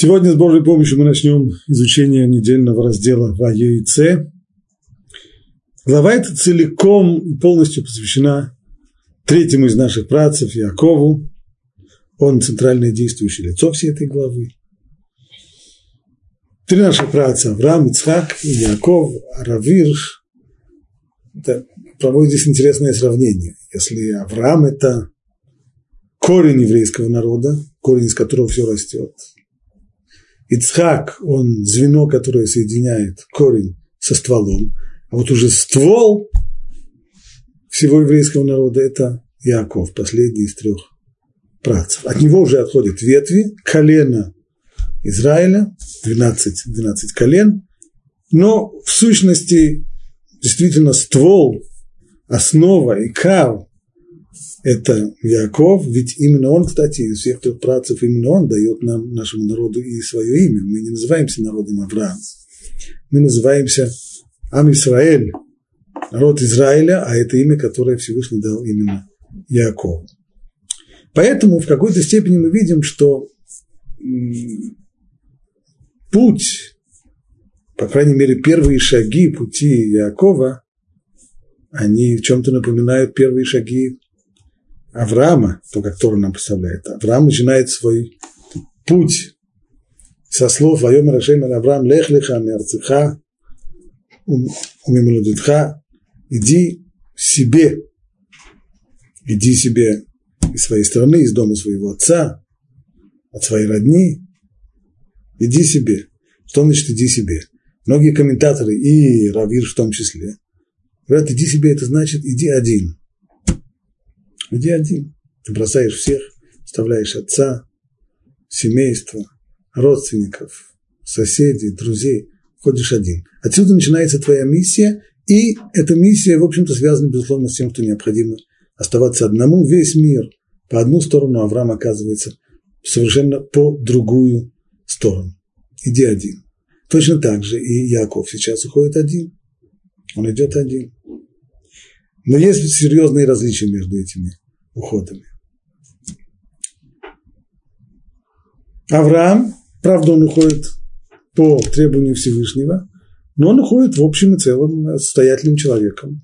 Сегодня с Божьей помощью мы начнем изучение недельного раздела Ваейце. Глава эта целиком и полностью посвящена третьему из наших працев, Якову. Он центральное действующее лицо всей этой главы. Три наших праца – Авраам, Ицхак и Яков, Аравирш. Это проводит здесь интересное сравнение. Если Авраам – это корень еврейского народа, корень, из которого все растет – Ицхак, он звено, которое соединяет корень со стволом, а вот уже ствол всего еврейского народа – это Яков, последний из трех працев. От него уже отходят ветви, колено Израиля, 12, 12 колен, но в сущности действительно ствол, основа и кар это Яков, ведь именно он, кстати, из всех трех працев, именно он дает нам, нашему народу и свое имя. Мы не называемся народом Авраам, мы называемся Ам Исраэль, народ Израиля, а это имя, которое Всевышний дал именно Яков. Поэтому в какой-то степени мы видим, что путь, по крайней мере, первые шаги пути Якова, они в чем-то напоминают первые шаги Авраама, то, как Тора нам представляет, Авраам начинает свой путь со слов «Вайом Рашем Авраам лех леха мерцеха умимолодитха» иди себе, иди себе из своей страны, из дома своего отца, от своей родни, иди себе. Что значит иди себе? Многие комментаторы, и Равир в том числе, говорят, иди себе, это значит иди один. Иди один. Ты бросаешь всех, оставляешь отца, семейство, родственников, соседей, друзей, ходишь один. Отсюда начинается твоя миссия, и эта миссия, в общем-то, связана, безусловно, с тем, что необходимо оставаться одному. Весь мир по одну сторону, Авраам оказывается совершенно по другую сторону. Иди один. Точно так же и Яков сейчас уходит один. Он идет один. Но есть серьезные различия между этими уходами. Авраам, правда, он уходит по требованию Всевышнего, но он уходит в общем и целом состоятельным человеком,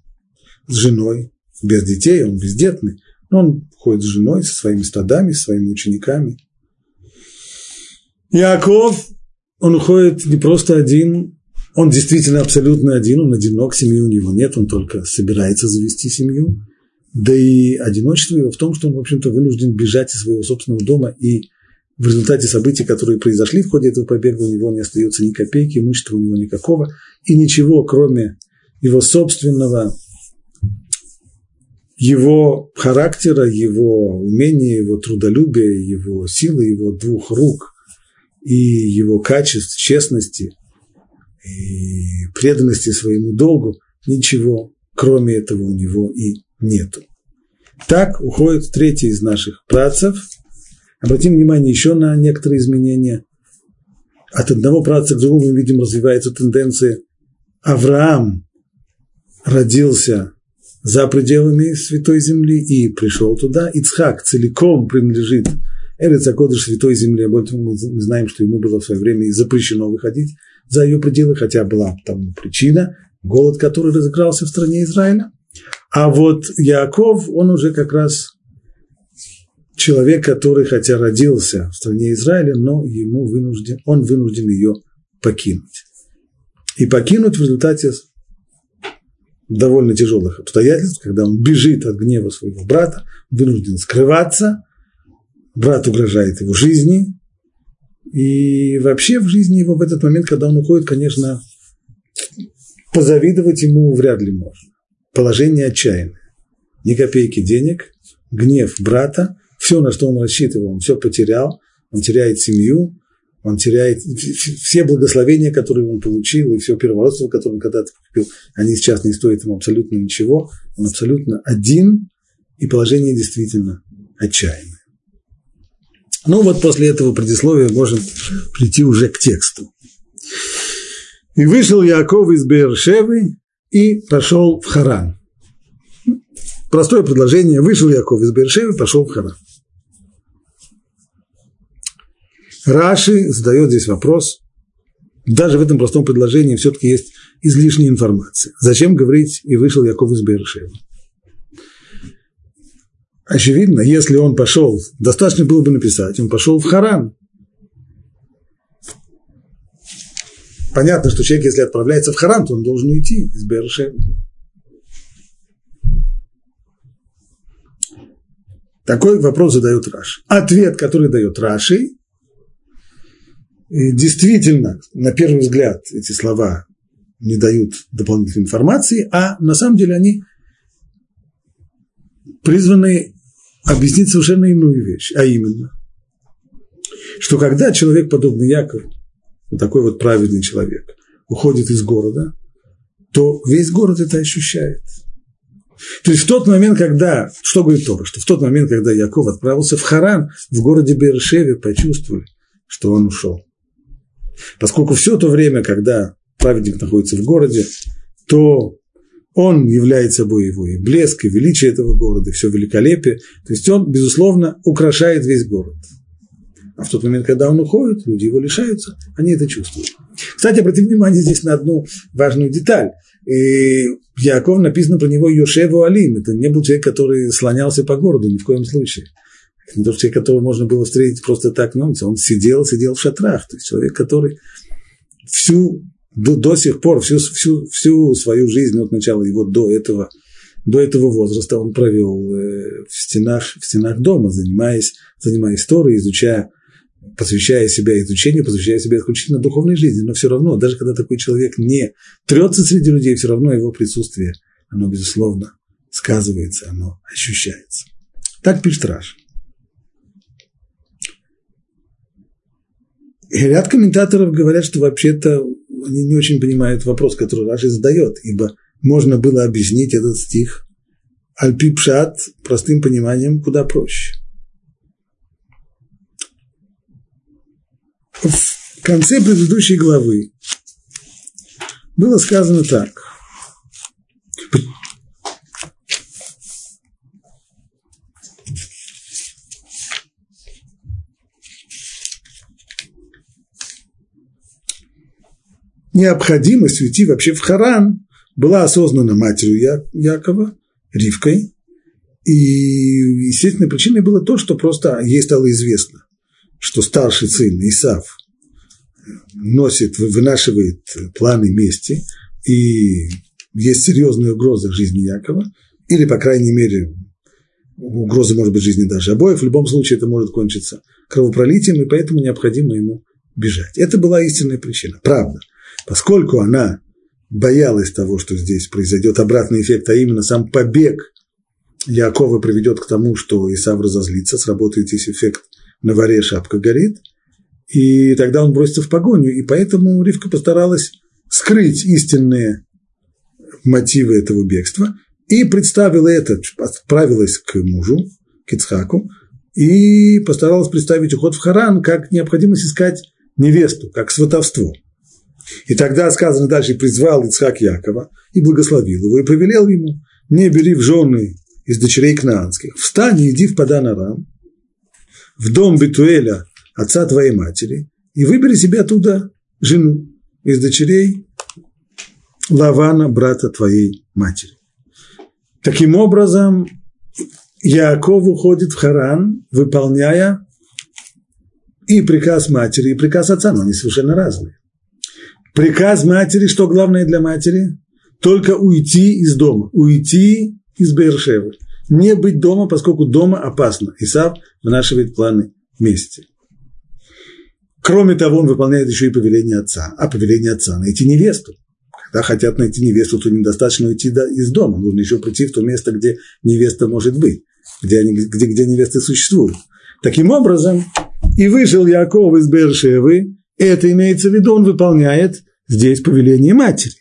с женой, без детей, он бездетный, но он ходит с женой, со своими стадами, со своими учениками. Яков, он уходит не просто один, он действительно абсолютно один, он одинок, семьи у него нет, он только собирается завести семью. Да и одиночество его в том, что он, в общем-то, вынужден бежать из своего собственного дома, и в результате событий, которые произошли в ходе этого побега, у него не остается ни копейки, имущества у него никакого, и ничего, кроме его собственного, его характера, его умения, его трудолюбия, его силы, его двух рук и его качеств, честности – и преданности своему долгу, ничего кроме этого у него и нету. Так уходит третий из наших працев. Обратим внимание еще на некоторые изменения. От одного праца к другому мы видим развивается тенденция. Авраам родился за пределами Святой Земли и пришел туда. Ицхак целиком принадлежит Эрец Акодыш Святой Земли. Об этом мы знаем, что ему было в свое время запрещено выходить за ее пределы, хотя была там причина, голод, который разыгрался в стране Израиля. А вот Яков, он уже как раз человек, который хотя родился в стране Израиля, но ему вынужден, он вынужден ее покинуть. И покинуть в результате довольно тяжелых обстоятельств, когда он бежит от гнева своего брата, вынужден скрываться, брат угрожает его жизни, и вообще в жизни его в этот момент, когда он уходит, конечно, позавидовать ему вряд ли можно. Положение отчаянное. Ни копейки денег, гнев брата, все, на что он рассчитывал, он все потерял, он теряет семью, он теряет все благословения, которые он получил, и все первородство, которое он когда-то купил, они сейчас не стоят ему абсолютно ничего, он абсолютно один, и положение действительно отчаянное. Ну вот после этого предисловия можем прийти уже к тексту. И вышел Яков из Бершевы и пошел в Харан. Простое предложение. Вышел Яков из Бершевы, пошел в Харан. Раши задает здесь вопрос, даже в этом простом предложении все-таки есть излишняя информация. Зачем говорить «и вышел Яков из Бершева»? Очевидно, если он пошел, достаточно было бы написать, он пошел в Харан. Понятно, что человек, если отправляется в Харан, то он должен уйти из Бершева. Такой вопрос задает Раши. Ответ, который дает Раши, действительно, на первый взгляд, эти слова не дают дополнительной информации, а на самом деле они призваны объяснить совершенно иную вещь, а именно, что когда человек, подобный Якову, вот такой вот праведный человек, уходит из города, то весь город это ощущает. То есть в тот момент, когда, что говорит Тора, что в тот момент, когда Яков отправился в Харан, в городе Бершеве почувствовали, что он ушел. Поскольку все то время, когда праведник находится в городе, то он является собой и блеск, и величие этого города, все великолепие. То есть он, безусловно, украшает весь город. А в тот момент, когда он уходит, люди его лишаются, они это чувствуют. Кстати, обратите внимание здесь на одну важную деталь. И Яков написано про него Йошеву Алим. Это не был человек, который слонялся по городу, ни в коем случае. Это не тот человек, которого можно было встретить просто так на улице. Он сидел, сидел в шатрах. То есть человек, который всю до, до сих пор, всю, всю, всю свою жизнь от начала его до этого, до этого возраста он провел э, в стенах, в стенах дома, занимаясь, занимаясь историей, изучая, посвящая себя изучению, посвящая себя исключительно духовной жизни. Но все равно, даже когда такой человек не трется среди людей, все равно его присутствие, оно, безусловно, сказывается, оно ощущается. Так пишет Раш. И ряд комментаторов говорят, что вообще-то они не очень понимают вопрос, который Раши задает, ибо можно было объяснить этот стих Альпипшат простым пониманием куда проще. В конце предыдущей главы было сказано так. Необходимость уйти вообще в Харан была осознана матерью Я, Якова, Ривкой, и естественной причиной было то, что просто ей стало известно, что старший сын Исав носит, вынашивает планы мести, и есть серьезная угроза жизни Якова, или, по крайней мере, угроза может быть жизни даже обоих, в любом случае это может кончиться кровопролитием, и поэтому необходимо ему бежать. Это была истинная причина, правда – Поскольку она боялась того, что здесь произойдет обратный эффект, а именно сам побег Якова приведет к тому, что Исав разозлится, сработает здесь эффект на варе шапка горит, и тогда он бросится в погоню, и поэтому Ривка постаралась скрыть истинные мотивы этого бегства и представила это, отправилась к мужу, к Ицхаку, и постаралась представить уход в Харан как необходимость искать невесту, как сватовство – и тогда сказано дальше, призвал Ицхак Якова и благословил его, и повелел ему, не бери в жены из дочерей кнаанских, встань и иди в Падан Арам, в дом Бетуэля, отца твоей матери, и выбери себе оттуда жену из дочерей Лавана, брата твоей матери. Таким образом, Яков уходит в Харан, выполняя и приказ матери, и приказ отца, но они совершенно разные. Приказ матери, что главное для матери? Только уйти из дома, уйти из Бершевы. Не быть дома, поскольку дома опасно. Исав вынашивает планы вместе. Кроме того, он выполняет еще и повеление отца. А повеление отца – найти невесту. Когда хотят найти невесту, то недостаточно уйти из дома. Нужно еще прийти в то место, где невеста может быть, где, они, где, где невесты существуют. Таким образом, и вышел Яков из Бершевы, это имеется в виду, он выполняет здесь повеление матери.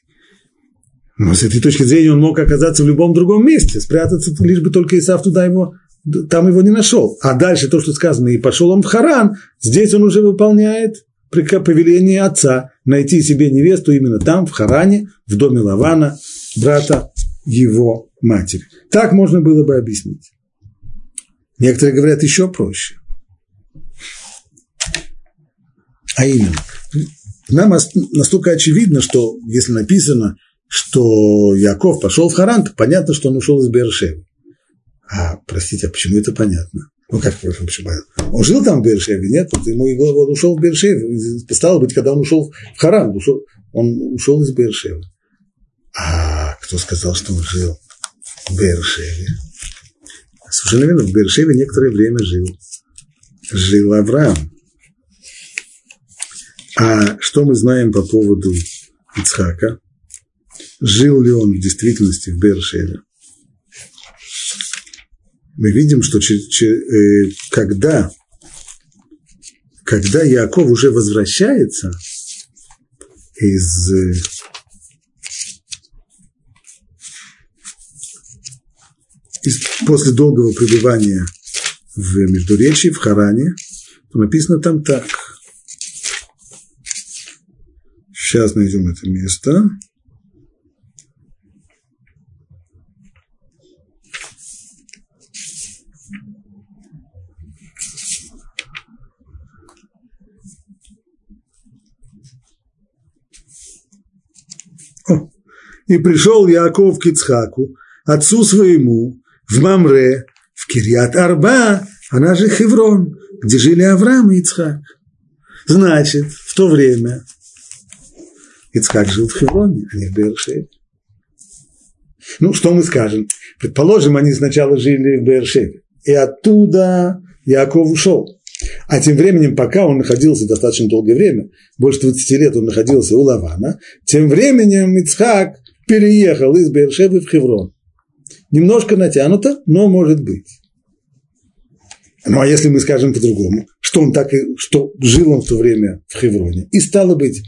Но с этой точки зрения он мог оказаться в любом другом месте, спрятаться, лишь бы только Исав туда его, там его не нашел. А дальше то, что сказано, и пошел он в Харан, здесь он уже выполняет повеление отца найти себе невесту именно там, в Харане, в доме Лавана, брата его матери. Так можно было бы объяснить. Некоторые говорят еще проще. А именно, нам настолько очевидно, что если написано, что Яков пошел в Харан, то понятно, что он ушел из Бершевы. А, простите, а почему это понятно? Ну, как почему? Он жил там в Бершеве, нет? Вот ему он ушел в Бершеве. Стало быть, когда он ушел в Харан, ушел, он ушел из Бершевы. А кто сказал, что он жил в Бершеве? Совершенно верно, в Бершеве некоторое время жил. Жил Авраам. А что мы знаем по поводу Ицхака? Жил ли он в действительности в Бершеве? Мы видим, что э, когда, когда Яков уже возвращается из э, после долгого пребывания в Междуречии, в Харане, то написано там так. Сейчас найдем это место. И пришел Яков к Ицхаку, отцу своему, в Мамре, в Кирьят Арба, она же Хеврон, где жили Авраам и Ицхак. Значит, в то время Ицхак жил в Хевроне, а не в Бершеве. Ну, что мы скажем? Предположим, они сначала жили в Бершеве, и оттуда Яков ушел. А тем временем, пока он находился достаточно долгое время, больше 20 лет он находился у Лавана, тем временем Ицхак переехал из Бершевы в Хеврон. Немножко натянуто, но может быть. Ну, а если мы скажем по-другому, что он так и, что жил он в то время в Хевроне, и стало быть,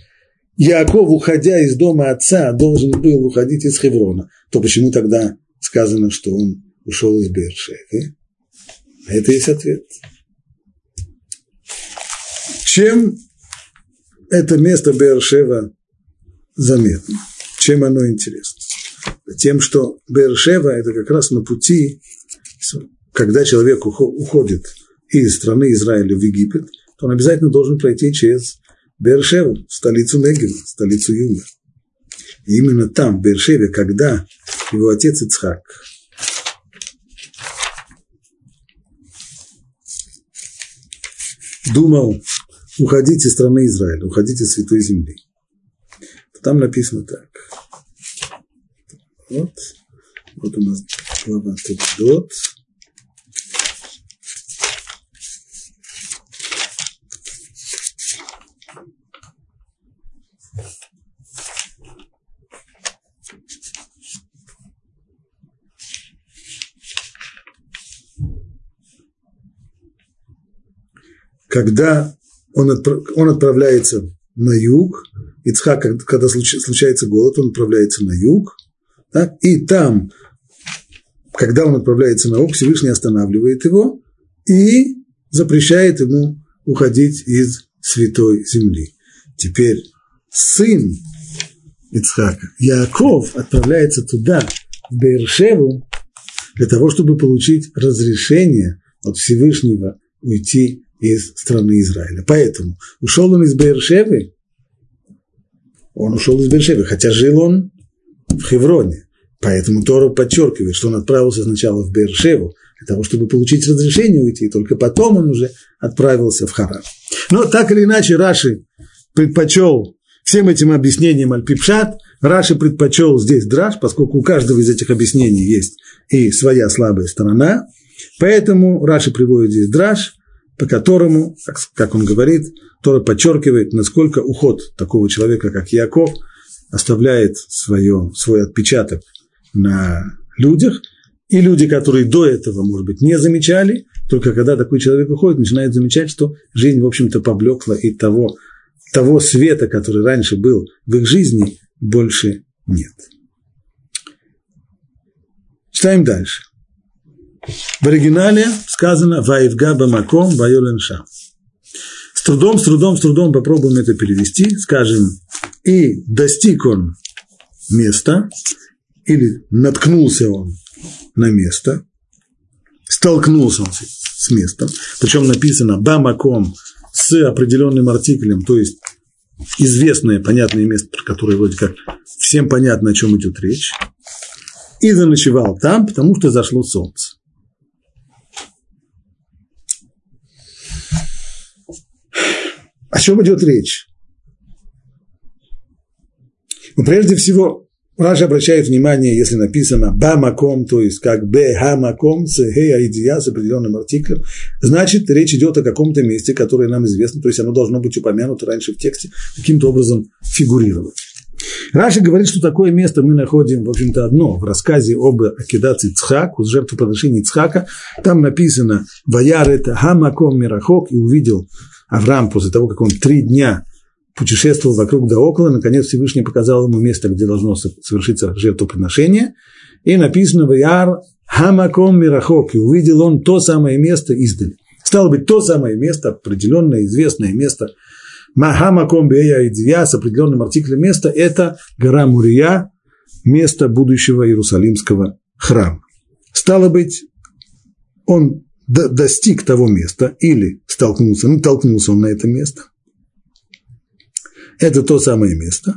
Яков, уходя из дома отца, должен был уходить из Хеврона, то почему тогда сказано, что он ушел из Бершевы? Это есть ответ. Чем это место Бершева заметно? Чем оно интересно? Тем, что Бершева – это как раз на пути, когда человек уходит из страны Израиля в Египет, то он обязательно должен пройти через Бершеву, столицу Негева, столицу Юга. И именно там, в Бершеве, когда его отец Ицхак думал уходить из страны Израиля, уходить из святой земли, там написано так. Вот. Вот у нас глава Тулдот. Когда он, отправ, он отправляется на юг, Ицхак, когда случается голод, он отправляется на юг, так, и там, когда он отправляется на юг, Всевышний останавливает его и запрещает ему уходить из святой земли. Теперь сын Ицхака, Яков, отправляется туда, в Бершеву, для того, чтобы получить разрешение от Всевышнего уйти из страны Израиля. Поэтому ушел он из Бершевы, он ушел из Бершевы, хотя жил он в Хевроне. Поэтому Тора подчеркивает, что он отправился сначала в Бершеву, для того, чтобы получить разрешение уйти, и только потом он уже отправился в Харан. Но так или иначе Раши предпочел всем этим объяснениям Альпипшат, Раши предпочел здесь драж, поскольку у каждого из этих объяснений есть и своя слабая сторона, поэтому Раши приводит здесь драж, по которому, как, он говорит, Тора подчеркивает, насколько уход такого человека, как Яков, оставляет свое, свой отпечаток на людях, и люди, которые до этого, может быть, не замечали, только когда такой человек уходит, начинают замечать, что жизнь, в общем-то, поблекла, и того, того света, который раньше был в их жизни, больше нет. Читаем дальше. В оригинале сказано «Ваивга бамаком вайолен шам». С трудом, с трудом, с трудом попробуем это перевести. Скажем, и достиг он места, или наткнулся он на место, столкнулся он с местом, причем написано «бамаком» с определенным артиклем, то есть известное, понятное место, про которое вроде как всем понятно, о чем идет речь, и заночевал там, потому что зашло солнце. Чем идет речь? Ну, прежде всего, Раша обращает внимание, если написано «бамаком», то есть как «бе-хамаком» с «хей с определенным артиклем, значит, речь идет о каком-то месте, которое нам известно, то есть оно должно быть упомянуто раньше в тексте, каким-то образом фигурировать. Раши говорит, что такое место мы находим, в общем-то, одно в рассказе об акидации Цхак, жертвоприношении Цхака. Там написано «Ваяр это хамаком мирахок» и увидел Авраам после того, как он три дня путешествовал вокруг да около, наконец Всевышний показал ему место, где должно совершиться жертвоприношение, и написано в Яр Хамаком Мирахок, и увидел он то самое место издали. Стало быть, то самое место, определенное, известное место, Махамаком Бея Идия с определенным артиклем места, это гора Мурия, место будущего Иерусалимского храма. Стало быть, он достиг того места или столкнулся, ну, толкнулся он на это место – это то самое место.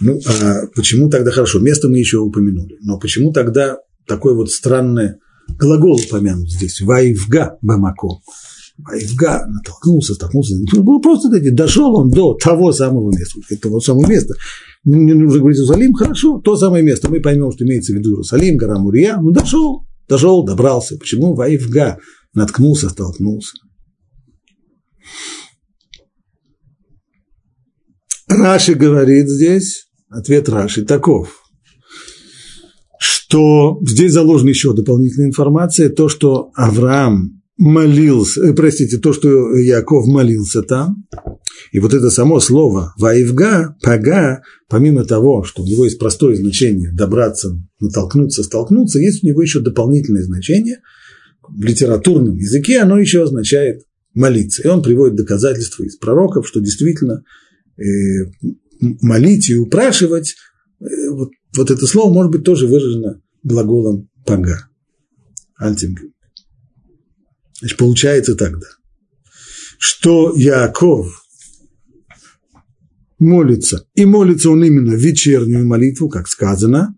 Ну, а почему тогда хорошо? Место мы еще упомянули. Но почему тогда такой вот странный глагол упомянут здесь? Ваивга бамако. Ваивга натолкнулся, столкнулся. Ну, было просто дошел он до того самого места. Этого самого места. Не нужно говорить Иерусалим, хорошо, то самое место. Мы поймем, что имеется в виду Иерусалим, гора Мурия. Ну, дошел, дошел, добрался. Почему Ваивга наткнулся, столкнулся? Раши говорит здесь, ответ Раши таков, что здесь заложена еще дополнительная информация, то, что Авраам молился, э, простите, то, что Яков молился там, и вот это само слово «ваивга», «пага», помимо того, что у него есть простое значение добраться, натолкнуться, столкнуться, есть у него еще дополнительное значение. В литературном языке оно еще означает молиться. И он приводит доказательства из пророков, что действительно Э, молить и упрашивать, э, вот, вот это слово может быть тоже выражено глаголом пага, альтингем. Значит, получается тогда, что Яков молится, и молится он именно вечернюю молитву, как сказано,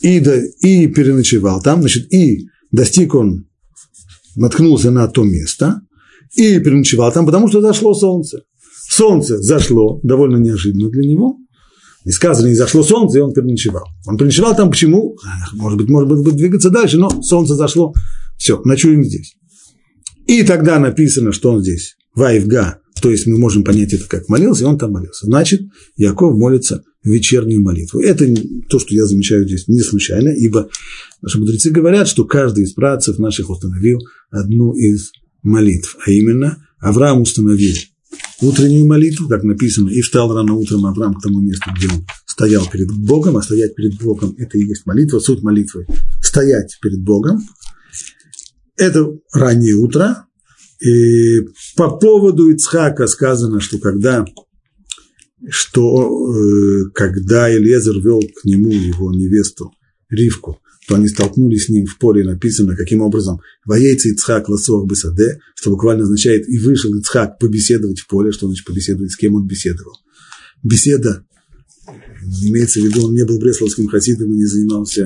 и, до, и переночевал там, значит, и достиг он, наткнулся на то место, и переночевал там, потому что зашло солнце. Солнце зашло довольно неожиданно для него. И сказано, не зашло солнце, и он переночевал. Он переночевал там почему? Может быть, может быть, двигаться дальше, но солнце зашло. Все, ночуем здесь. И тогда написано, что он здесь, Ваевга, то есть мы можем понять это как молился, и он там молился. Значит, Яков молится вечернюю молитву. Это то, что я замечаю здесь не случайно, ибо наши мудрецы говорят, что каждый из братцев наших установил одну из молитв, а именно Авраам установил утреннюю молитву, как написано, и встал рано утром Авраам к тому месту, где он стоял перед Богом, а стоять перед Богом – это и есть молитва, суть молитвы – стоять перед Богом. Это раннее утро. И по поводу Ицхака сказано, что когда, что, э, когда Элезер вел к нему его невесту Ривку, то они столкнулись с ним в поле, написано, каким образом «Воейца Ицхак лосох бесаде», что буквально означает «и вышел Ицхак побеседовать в поле», что значит побеседовать, с кем он беседовал. Беседа, имеется в виду, он не был бресловским хасидом и не занимался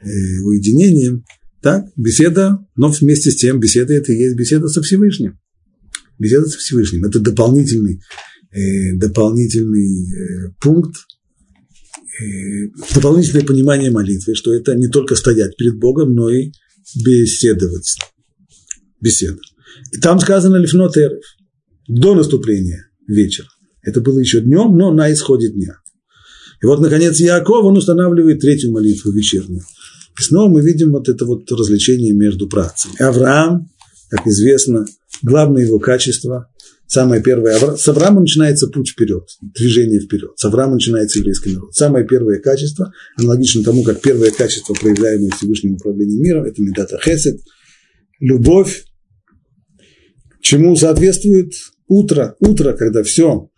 э, уединением, так, беседа, но вместе с тем беседа это и есть беседа со Всевышним. Беседа со Всевышним. Это дополнительный, э, дополнительный э, пункт, Э, дополнительное понимание молитвы, что это не только стоять перед Богом, но и беседовать Беседа. И там сказано лифнот эрев, до наступления вечера. Это было еще днем, но на исходе дня. И вот, наконец, Яков, он устанавливает третью молитву вечернюю. И снова мы видим вот это вот развлечение между працами. Авраам, как известно, главное его качество Самое первое, с Авраама начинается путь вперед, движение вперед. С Авраама начинается еврейский народ. Самое первое качество, аналогично тому, как первое качество, проявляемое Всевышним управлением миром, это медата хесед, любовь, чему соответствует утро, утро, когда все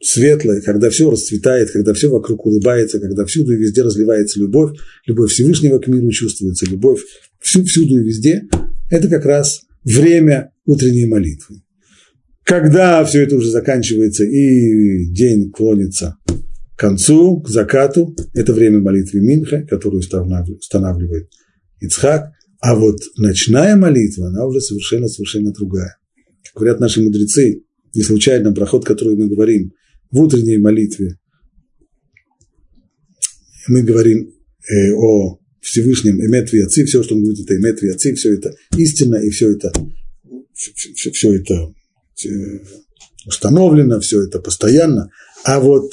светлое, когда все расцветает, когда все вокруг улыбается, когда всюду и везде разливается любовь, любовь Всевышнего к миру чувствуется, любовь всюду и везде, это как раз время утренние молитвы. Когда все это уже заканчивается и день клонится к концу, к закату, это время молитвы Минха, которую устанавливает Ицхак, а вот ночная молитва, она уже совершенно-совершенно другая. Как говорят наши мудрецы, не случайно проход, который мы говорим в утренней молитве, мы говорим э, о Всевышнем Эмет Виаци, все, что он говорит, это Эмет Виаци, все это истина, и все это, все, все это э, установлено, все это постоянно. А вот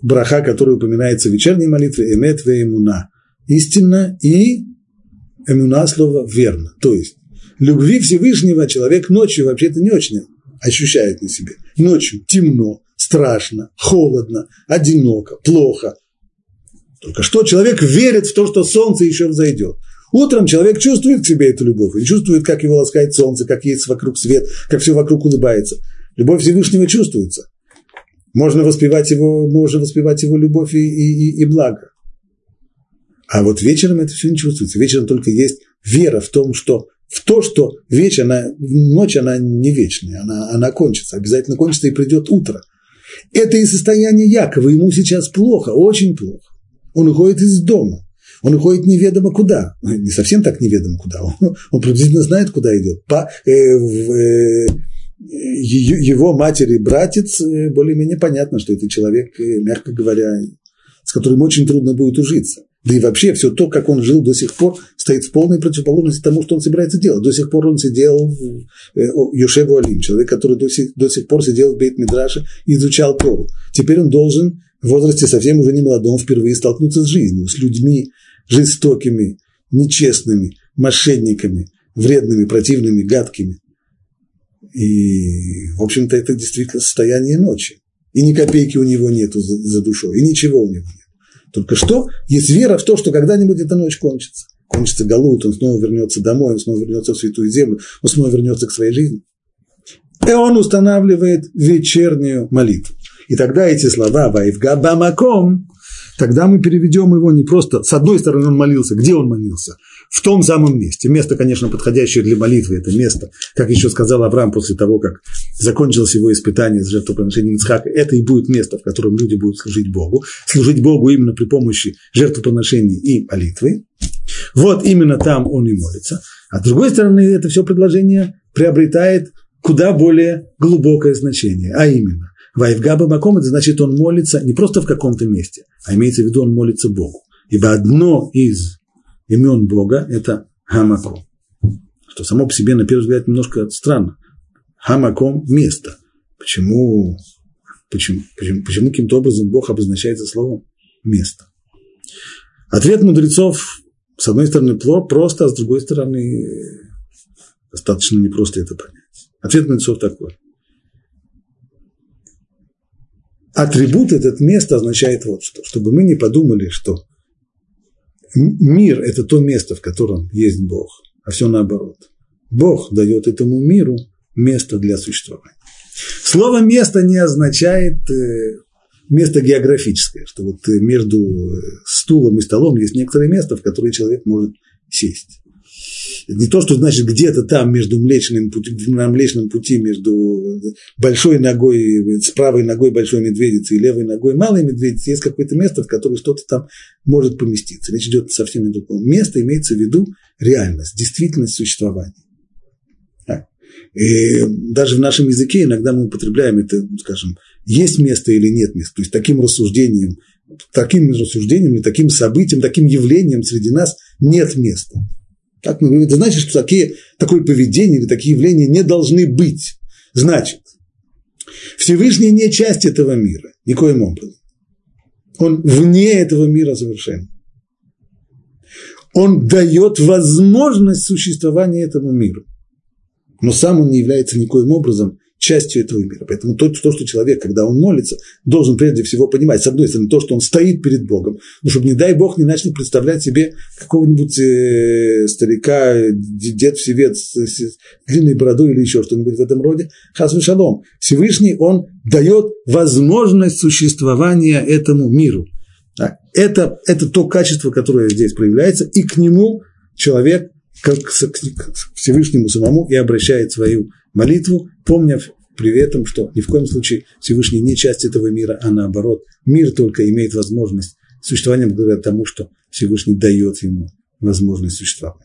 браха, который упоминается в вечерней молитве, Эмет Веемуна, истинно и Эмуна слово верно. То есть любви Всевышнего человек ночью вообще-то не очень ощущает на себе. Ночью темно, страшно, холодно, одиноко, плохо. Только что человек верит в то, что солнце еще взойдет. Утром человек чувствует к себе эту любовь, он чувствует, как его ласкает солнце, как есть вокруг свет, как все вокруг улыбается. Любовь Всевышнего чувствуется. Можно воспевать его, можно воспевать его любовь и, и, и благо. А вот вечером это все не чувствуется. Вечером только есть вера в том, что в то, что вечер, она, ночь, она не вечная, она, она кончится, обязательно кончится и придет утро. Это и состояние Якова, ему сейчас плохо, очень плохо. Он уходит из дома, он уходит неведомо куда, не совсем так неведомо куда, он, он приблизительно знает, куда идет. По, э, в, э, его матери и братец, э, более-менее понятно, что это человек, э, мягко говоря, с которым очень трудно будет ужиться. Да и вообще все то, как он жил до сих пор, стоит в полной противоположности тому, что он собирается делать. До сих пор он сидел в э, Йошеву Алим, человек, который до сих, до сих пор сидел в Бейт Мидраше и изучал Тору. Теперь он должен в возрасте совсем уже не молодом впервые столкнуться с жизнью, с людьми жестокими, нечестными, мошенниками, вредными, противными, гадкими. И, в общем-то, это действительно состояние ночи. И ни копейки у него нету за, за душой, и ничего у него нет. Только что есть вера в то, что когда-нибудь эта ночь кончится. Кончится Галут, он снова вернется домой, он снова вернется в Святую Землю, он снова вернется к своей жизни. И он устанавливает вечернюю молитву. И тогда эти слова «Ваивга бамаком» тогда мы переведем его не просто, с одной стороны он молился, где он молился? В том самом месте. Место, конечно, подходящее для молитвы, это место, как еще сказал Авраам после того, как закончилось его испытание с жертвоприношением Ицхака, это и будет место, в котором люди будут служить Богу. Служить Богу именно при помощи жертвоприношений и молитвы. Вот именно там он и молится. А с другой стороны, это все предложение приобретает куда более глубокое значение, а именно Вайвгаба Маком, это значит, он молится не просто в каком-то месте, а имеется в виду, он молится Богу. Ибо одно из имен Бога – это Хамаком. Что само по себе, на первый взгляд, немножко странно. Хамаком – место. Почему, почему, почему, почему каким-то образом Бог обозначается словом место? Ответ мудрецов, с одной стороны, просто, а с другой стороны, достаточно непросто это понять. Ответ мудрецов такой. Атрибут этот место означает вот что, чтобы мы не подумали, что мир – это то место, в котором есть Бог, а все наоборот. Бог дает этому миру место для существования. Слово «место» не означает э, место географическое, что вот между э, стулом и столом есть некоторое место, в которое человек может сесть не то, что значит где-то там между млечным пути, на млечном пути между большой ногой, с правой ногой большой медведицы и левой ногой малой медведицы есть какое-то место, в которое что-то там может поместиться. Речь идет совсем не другом. Место имеется в виду реальность, действительность существования. И даже в нашем языке иногда мы употребляем это, скажем, есть место или нет места. То есть таким рассуждением, таким рассуждением таким событием, таким явлением среди нас нет места. Так это значит, что такие, такое поведение или такие явления не должны быть. Значит, Всевышний не часть этого мира, никоим образом. Он вне этого мира совершенно. Он дает возможность существования этому миру. Но сам он не является никоим образом частью этого мира. Поэтому то, то, что человек, когда он молится, должен прежде всего понимать, с одной стороны, то, что он стоит перед Богом, ну, чтобы, не дай Бог, не начал представлять себе какого-нибудь э, старика, дед всевет с, длинной бородой или еще что-нибудь в этом роде. Хасвы шалом. Всевышний, он дает возможность существования этому миру. Да? Это, это то качество, которое здесь проявляется, и к нему человек, как к Всевышнему самому, и обращает свою молитву, помня при этом, что ни в коем случае Всевышний не часть этого мира, а наоборот, мир только имеет возможность существования благодаря тому, что Всевышний дает ему возможность существовать.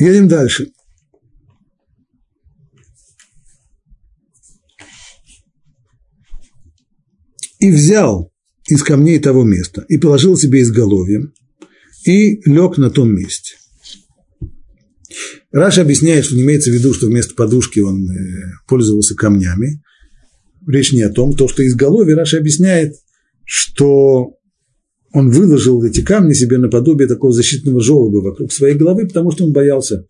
Едем дальше. И взял из камней того места, и положил себе изголовьем, и лег на том месте. Раши объясняет, что имеется в виду, что вместо подушки он э, пользовался камнями. Речь не о том. То, что изголовье, Раши объясняет, что он выложил эти камни себе наподобие такого защитного желоба вокруг своей головы, потому что он боялся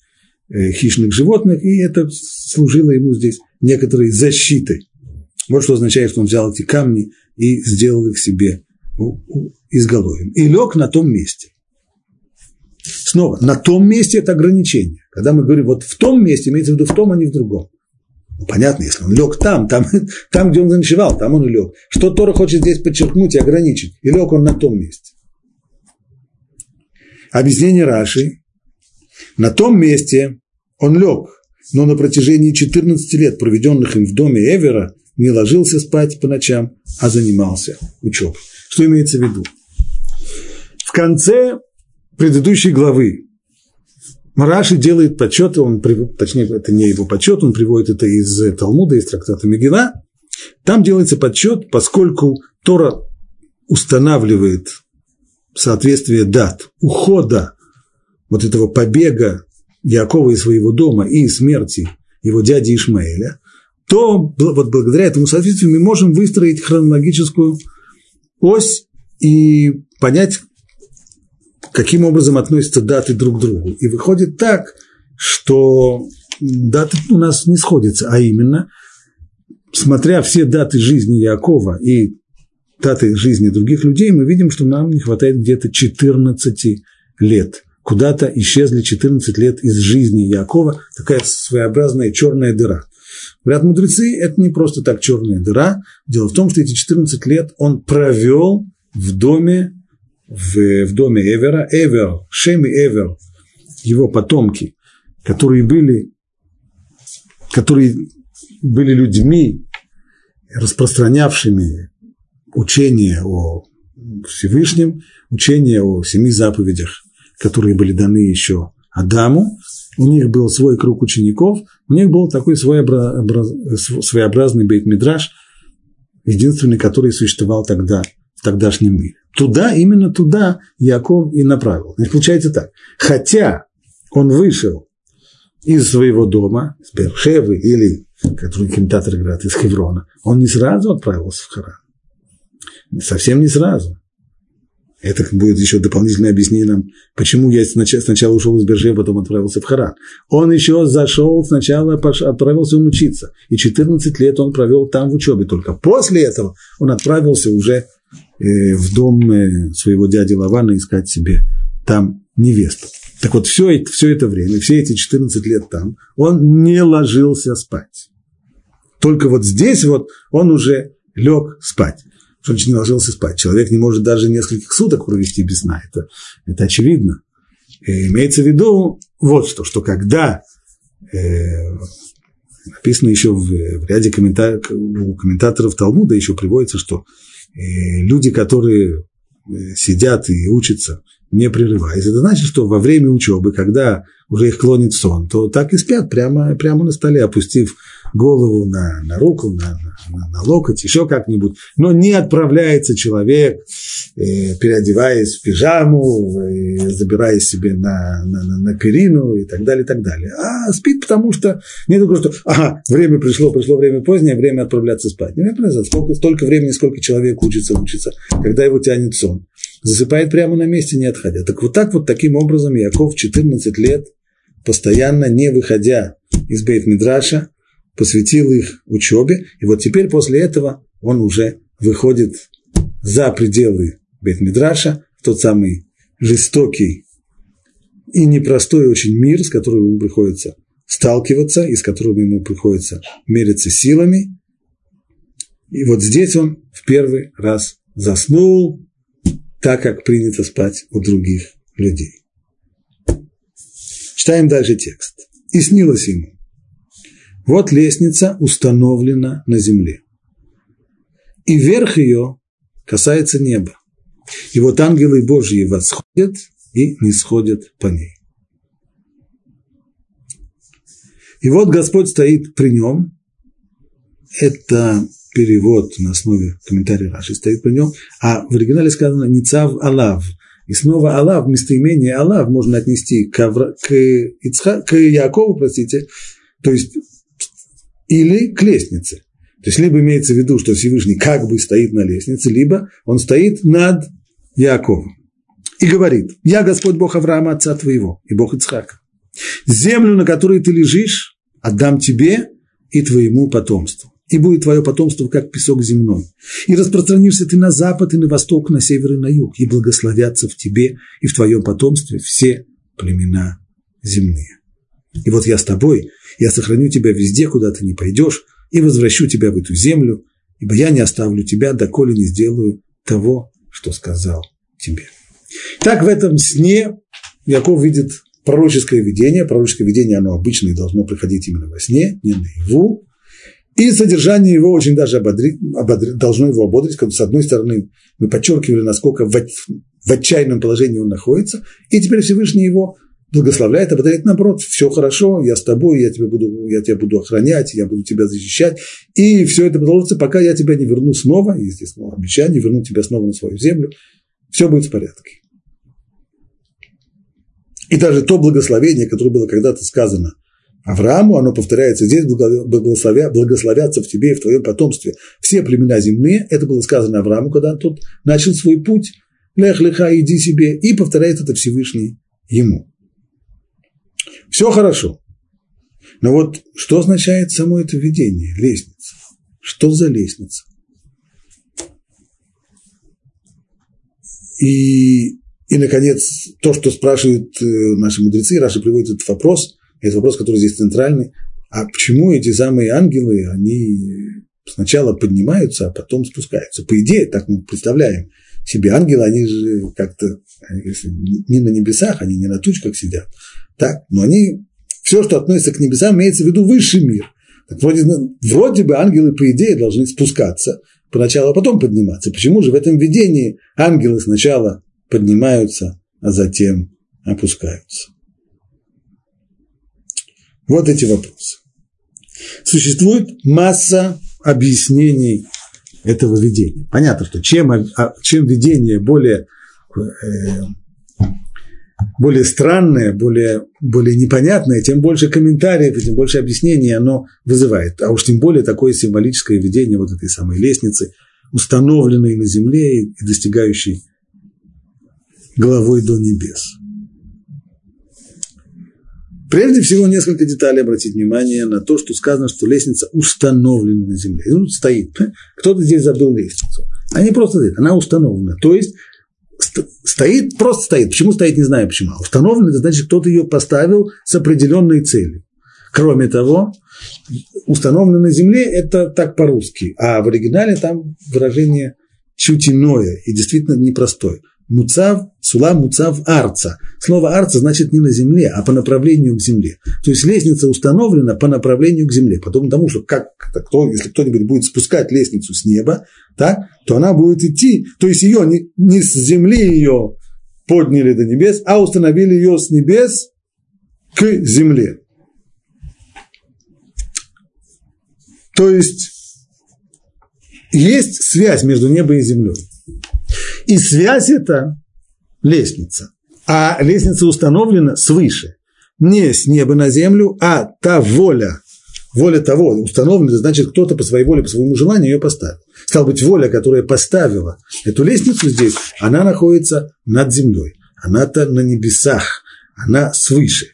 э, хищных животных, и это служило ему здесь некоторой защитой. Вот что означает, что он взял эти камни и сделал их себе изголовьем. И лег на том месте. Снова, на том месте это ограничение. Когда мы говорим вот в том месте, имеется в виду в том, а не в другом. Ну, понятно, если он лег там, там, там, где он заночевал, там он и лег. Что Тора хочет здесь подчеркнуть и ограничить? И лег он на том месте. Объяснение Раши. На том месте он лег, но на протяжении 14 лет, проведенных им в доме Эвера, не ложился спать по ночам, а занимался учебой. Что имеется в виду? В конце предыдущей главы Мараши делает подсчет, он, точнее, это не его подсчет, он приводит это из Талмуда, из трактата Мегила. Там делается подсчет, поскольку Тора устанавливает соответствие дат ухода вот этого побега Якова из своего дома и смерти его дяди Ишмаэля, то вот благодаря этому соответствию мы можем выстроить хронологическую ось и понять, каким образом относятся даты друг к другу. И выходит так, что даты у нас не сходятся, а именно, смотря все даты жизни Якова и даты жизни других людей, мы видим, что нам не хватает где-то 14 лет. Куда-то исчезли 14 лет из жизни Якова, такая своеобразная черная дыра. Говорят мудрецы, это не просто так черная дыра. Дело в том, что эти 14 лет он провел в доме, в, в доме Эвера. Эвер, Шем и Эвер, его потомки, которые были, которые были людьми, распространявшими учение о Всевышнем, учение о семи заповедях, которые были даны еще Адаму, у них был свой круг учеников, у них был такой своеобразный бейт-мидраж, единственный, который существовал тогда, в тогдашнем мире. Туда, именно туда Яков и направил. Значит, получается так. Хотя он вышел из своего дома, из Бершевы или, который комментаторы говорят, из Хеврона, он не сразу отправился в Харан. Совсем не сразу. Это будет еще дополнительное объяснение нам, почему я сначала ушел из Берже, потом отправился в Харан. Он еще зашел, сначала отправился он учиться. И 14 лет он провел там в учебе. Только после этого он отправился уже э, в дом э, своего дяди Лавана искать себе там невесту. Так вот, все, все это время, все эти 14 лет там, он не ложился спать. Только вот здесь вот он уже лег спать что значит не ложился спать? Человек не может даже нескольких суток провести без сна. Это, это очевидно. И имеется в виду вот что, что когда э, написано еще в, в ряде комментариев, у комментаторов Талмуда еще приводится, что э, люди, которые э, сидят и учатся, не прерываясь, это значит, что во время учебы, когда уже их клонит сон, то так и спят прямо, прямо на столе, опустив голову на, на руку, на, на, на локоть, еще как-нибудь, но не отправляется человек, э, переодеваясь в пижаму, э, забираясь себе на, на, на, на перину и так далее, и так далее. А спит, потому что не только что, ага, время пришло, пришло время позднее, время отправляться спать. Не время сколько, столько времени, сколько человек учится, учится, когда его тянет сон. Засыпает прямо на месте, не отходя. Так вот так вот, таким образом, Яков 14 лет, постоянно не выходя из Бейт-Мидраша, посвятил их учебе, и вот теперь после этого он уже выходит за пределы Бет-Мидраша, в тот самый жестокий и непростой очень мир, с которым ему приходится сталкиваться, и с которым ему приходится мериться силами. И вот здесь он в первый раз заснул так, как принято спать у других людей. Читаем дальше текст. «И снилось ему. Вот лестница установлена на земле. И верх ее касается неба. И вот ангелы Божьи восходят и не сходят по ней. И вот Господь стоит при нем. Это перевод на основе комментария Раши стоит при нем. А в оригинале сказано «Ницав Алав». И снова Алав, местоимение Алав можно отнести к, Авра, к, Ицха, к Якову, простите, то есть или к лестнице. То есть либо имеется в виду, что Всевышний как бы стоит на лестнице, либо он стоит над Яковом. И говорит, я Господь Бог Авраама, отца твоего, и Бог Ицхака. Землю, на которой ты лежишь, отдам тебе и твоему потомству. И будет твое потомство, как песок земной. И распространишься ты на запад и на восток, на север и на юг. И благословятся в тебе и в твоем потомстве все племена земные. И вот я с тобой, я сохраню тебя везде, куда ты не пойдешь, и возвращу тебя в эту землю, ибо я не оставлю тебя, доколе не сделаю того, что сказал тебе. Так в этом сне Яков видит пророческое видение. Пророческое видение, оно обычно и должно приходить именно во сне, не наяву. И содержание его очень даже ободрить, ободрить, должно его ободрить, когда с одной стороны мы подчеркивали, насколько в, в отчаянном положении он находится, и теперь Всевышний его благословляет, ободряет наоборот, все хорошо, я с тобой, я тебя буду, я тебя буду охранять, я буду тебя защищать, и все это продолжится, пока я тебя не верну снова, естественно, обещание вернуть тебя снова на свою землю, все будет в порядке. И даже то благословение, которое было когда-то сказано Аврааму, оно повторяется здесь, благословя, благословятся в тебе и в твоем потомстве все племена земные, это было сказано Аврааму, когда тут начал свой путь, лех леха, иди себе, и повторяет это Всевышний ему. Все хорошо. Но вот что означает само это видение, лестница? Что за лестница? И, и, наконец, то, что спрашивают э, наши мудрецы, Раша приводит этот вопрос, это вопрос, который здесь центральный, а почему эти самые ангелы, они сначала поднимаются, а потом спускаются? По идее, так мы представляем себе, ангелы, они же как-то, не на небесах, они не на тучках сидят, так? Но они, все, что относится к небесам, имеется в виду высший мир. Так вроде, вроде бы ангелы, по идее, должны спускаться поначалу, а потом подниматься. Почему же в этом видении ангелы сначала поднимаются, а затем опускаются? Вот эти вопросы. Существует масса объяснений этого видения. Понятно, что чем, а, чем видение более э, более странное, более, более непонятное, тем больше комментариев, тем больше объяснений оно вызывает. А уж тем более такое символическое видение вот этой самой лестницы, установленной на земле и достигающей головой до небес. Прежде всего, несколько деталей обратить внимание на то, что сказано, что лестница установлена на земле. Ну, стоит. Кто-то здесь забыл лестницу. Она не просто стоит, она установлена. То есть, стоит, просто стоит. Почему стоит, не знаю почему. А установлен, это значит, кто-то ее поставил с определенной целью. Кроме того, установлено на земле – это так по-русски, а в оригинале там выражение чуть иное и действительно непростое. Муцав, сула муцав арца. Слово арца значит не на земле, а по направлению к земле. То есть лестница установлена по направлению к земле. Потом тому, что как, кто, если кто-нибудь будет спускать лестницу с неба, так, то она будет идти. То есть ее не, не с земли ее подняли до небес, а установили ее с небес к земле. То есть есть связь между небом и землей. И связь это лестница. А лестница установлена свыше. Не с неба на землю, а та воля, воля того установлена, значит, кто-то по своей воле, по своему желанию ее поставил. Стал быть, воля, которая поставила эту лестницу здесь, она находится над землей. Она-то на небесах, она свыше.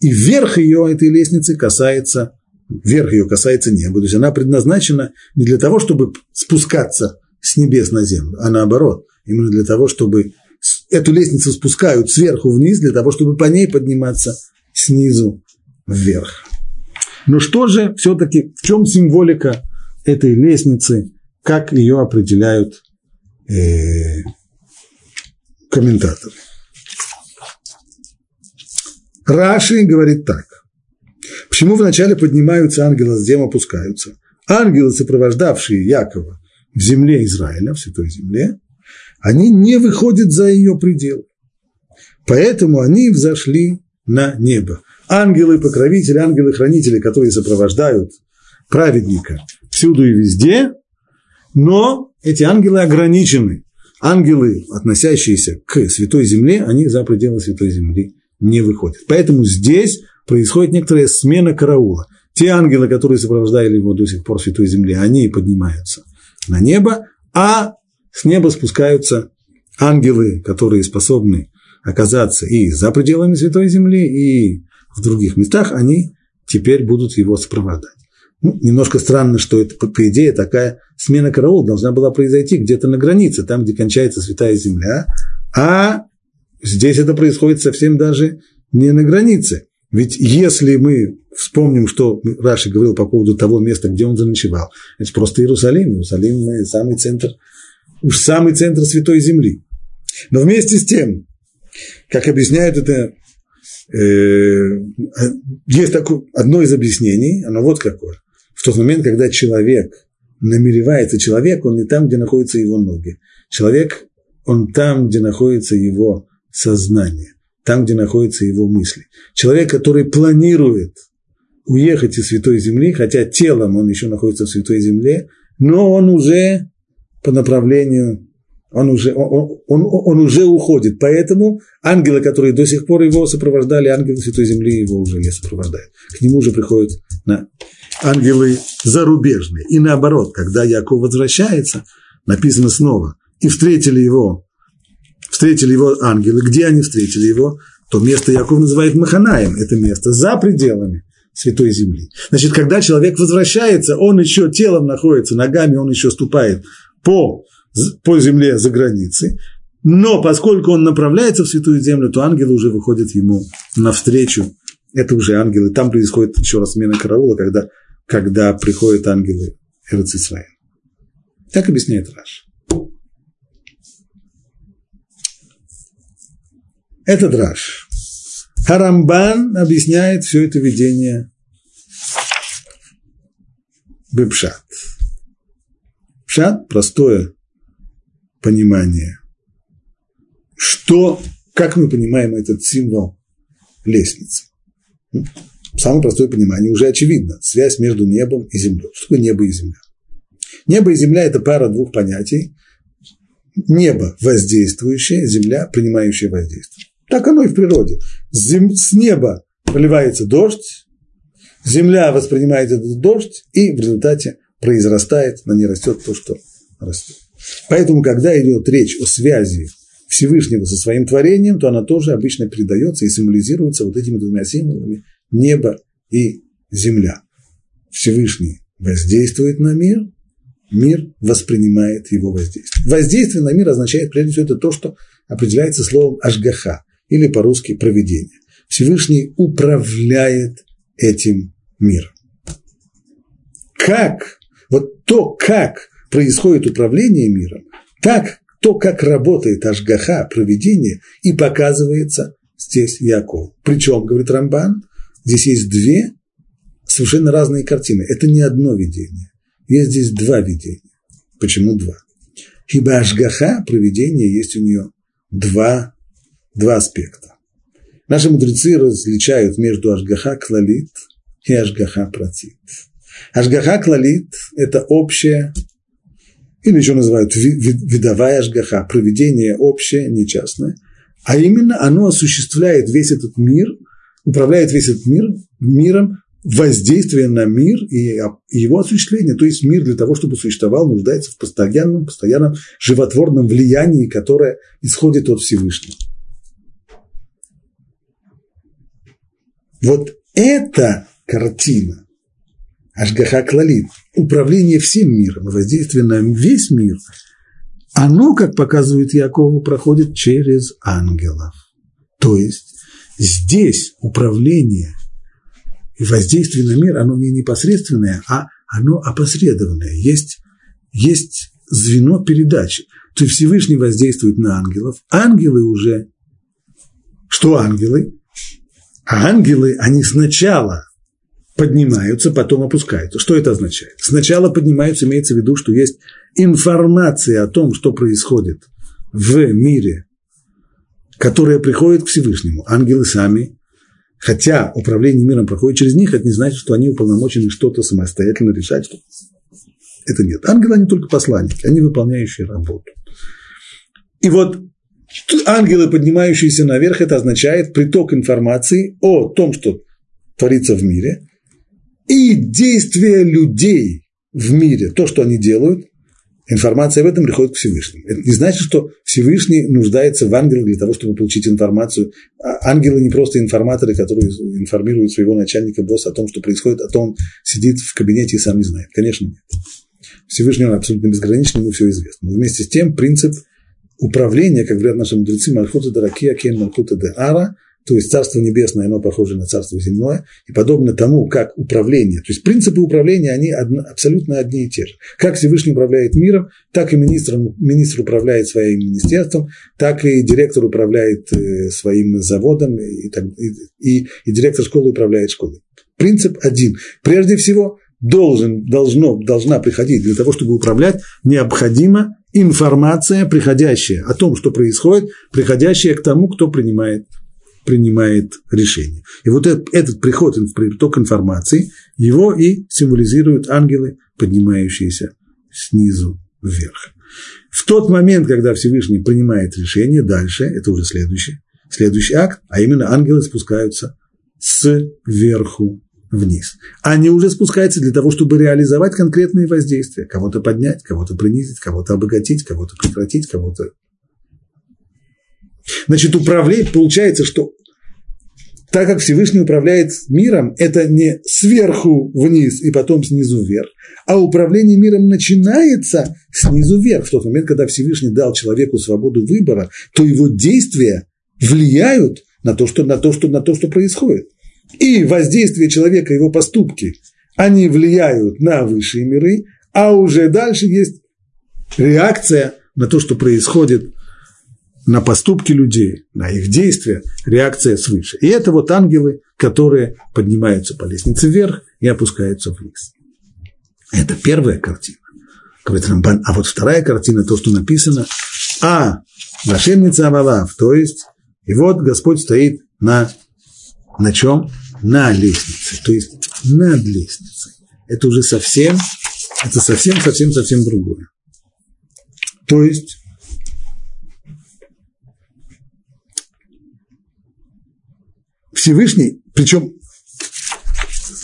И верх ее, этой лестницы, касается, верх ее касается неба. То есть она предназначена не для того, чтобы спускаться с небес на землю, а наоборот, именно для того, чтобы эту лестницу спускают сверху вниз, для того, чтобы по ней подниматься снизу вверх. Но что же все-таки, в чем символика этой лестницы, как ее определяют э, комментаторы. Раши говорит так. Почему вначале поднимаются ангелы, а затем опускаются? Ангелы, сопровождавшие Якова в земле Израиля, в святой земле, они не выходят за ее предел. Поэтому они взошли на небо. Ангелы-покровители, ангелы-хранители, которые сопровождают праведника всюду и везде, но эти ангелы ограничены. Ангелы, относящиеся к святой земле, они за пределы святой земли не выходят. Поэтому здесь происходит некоторая смена караула. Те ангелы, которые сопровождали его до сих пор в святой земле, они поднимаются на небо, а с неба спускаются ангелы, которые способны оказаться и за пределами святой земли, и в других местах, они теперь будут его сопровождать. Ну, немножко странно, что это, по, идее, такая смена караула должна была произойти где-то на границе, там, где кончается святая земля, а здесь это происходит совсем даже не на границе. Ведь если мы вспомним, что Раши говорил по поводу того места, где он заночевал, это просто Иерусалим. Иерусалим – самый центр, уж самый центр Святой Земли. Но вместе с тем, как объясняют это, э, есть такое, одно из объяснений, оно вот какое. В тот момент, когда человек намеревается, человек, он не там, где находятся его ноги. Человек, он там, где находится его сознание там, где находятся его мысли. Человек, который планирует уехать из Святой Земли, хотя телом он еще находится в Святой Земле, но он уже по направлению, он уже, он, он, он уже уходит. Поэтому ангелы, которые до сих пор его сопровождали, ангелы Святой Земли его уже не сопровождают. К нему уже приходят на ангелы зарубежные. И наоборот, когда Яков возвращается, написано снова, и встретили его встретили его ангелы. Где они встретили его? То место Яков называет Маханаем. Это место за пределами Святой Земли. Значит, когда человек возвращается, он еще телом находится, ногами он еще ступает по, по земле за границей. Но поскольку он направляется в Святую Землю, то ангелы уже выходят ему навстречу. Это уже ангелы. Там происходит еще раз смена караула, когда, когда приходят ангелы Эрцисраил. Так объясняет Раш. Это драж. Харамбан объясняет все это видение Бепшат. Пшат – простое понимание. Что, как мы понимаем этот символ лестницы? Самое простое понимание уже очевидно. Связь между небом и землей. Что такое небо и земля? Небо и земля – это пара двух понятий. Небо воздействующее, земля принимающая воздействие. Так оно и в природе. С неба проливается дождь, земля воспринимает этот дождь, и в результате произрастает, на ней растет то, что растет. Поэтому, когда идет речь о связи Всевышнего со своим творением, то она тоже обычно передается и символизируется вот этими двумя символами – небо и земля. Всевышний воздействует на мир, мир воспринимает его воздействие. Воздействие на мир означает, прежде всего, это то, что определяется словом «ашгаха», или по-русски проведение. Всевышний управляет этим миром. Как, вот то, как происходит управление миром, так, то, как работает Ашгаха, проведение, и показывается здесь Яков. Причем, говорит Рамбан, здесь есть две совершенно разные картины. Это не одно видение. Есть здесь два видения. Почему два? Ибо Ашгаха, проведение, есть у нее два два аспекта. Наши мудрецы различают между Ашгаха Клалит и Ашгаха Протит. Ашгаха Клалит – это общее, или еще называют видовая Ашгаха, проведение общее, не частное, а именно оно осуществляет весь этот мир, управляет весь этот мир, миром, воздействие на мир и его осуществление. То есть мир для того, чтобы существовал, нуждается в постоянном, постоянном животворном влиянии, которое исходит от Всевышнего. Вот эта картина, Ашгаха Клалит, управление всем миром воздействие на весь мир, оно, как показывает Якову, проходит через ангелов. То есть здесь управление и воздействие на мир, оно не непосредственное, а оно опосредованное. Есть, есть звено передачи. то Всевышний воздействует на ангелов. Ангелы уже... Что ангелы? А ангелы, они сначала поднимаются, потом опускаются. Что это означает? Сначала поднимаются, имеется в виду, что есть информация о том, что происходит в мире, которая приходит к Всевышнему. Ангелы сами, хотя управление миром проходит через них, это не значит, что они уполномочены что-то самостоятельно решать. Что... Это нет. Ангелы, они только посланники, они выполняющие работу. И вот ангелы, поднимающиеся наверх, это означает приток информации о том, что творится в мире, и действия людей в мире, то, что они делают, информация об этом приходит к Всевышнему. Это не значит, что Всевышний нуждается в ангелах для того, чтобы получить информацию. А ангелы не просто информаторы, которые информируют своего начальника, босса о том, что происходит, а то он сидит в кабинете и сам не знает. Конечно, нет. Всевышний он абсолютно безграничный, ему все известно. Но вместе с тем принцип управления, как говорят наши мудрецы, Мальхута Даракия, Кен Мальхута де Ара, то есть Царство Небесное, оно похоже на Царство Земное, и подобно тому, как управление, то есть принципы управления, они одно, абсолютно одни и те же. Как Всевышний управляет миром, так и министр, министр управляет своим министерством, так и директор управляет э, своим заводом, и, и, и, и директор школы управляет школой. Принцип один. Прежде всего, должен, должно, должна приходить для того, чтобы управлять, необходима информация, приходящая о том, что происходит, приходящая к тому, кто принимает принимает решение. И вот этот, этот приход приток информации, его и символизируют ангелы, поднимающиеся снизу вверх. В тот момент, когда Всевышний принимает решение, дальше, это уже следующий, следующий акт, а именно ангелы спускаются сверху вниз. Они уже спускаются для того, чтобы реализовать конкретные воздействия. Кого-то поднять, кого-то принизить, кого-то обогатить, кого-то прекратить, кого-то Значит, управлять, получается, что так как Всевышний управляет миром, это не сверху вниз и потом снизу вверх, а управление миром начинается снизу вверх. В тот момент, когда Всевышний дал человеку свободу выбора, то его действия влияют на то, что, на то, что, на то, что происходит. И воздействие человека, его поступки, они влияют на высшие миры, а уже дальше есть реакция на то, что происходит на поступки людей, на их действия, реакция свыше. И это вот ангелы, которые поднимаются по лестнице вверх и опускаются вниз. Это первая картина. А вот вторая картина, то, что написано, а Вашемница Авалав, то есть, и вот Господь стоит на, на чем? На лестнице, то есть над лестницей. Это уже совсем, это совсем, совсем, совсем другое. То есть, Всевышний, причем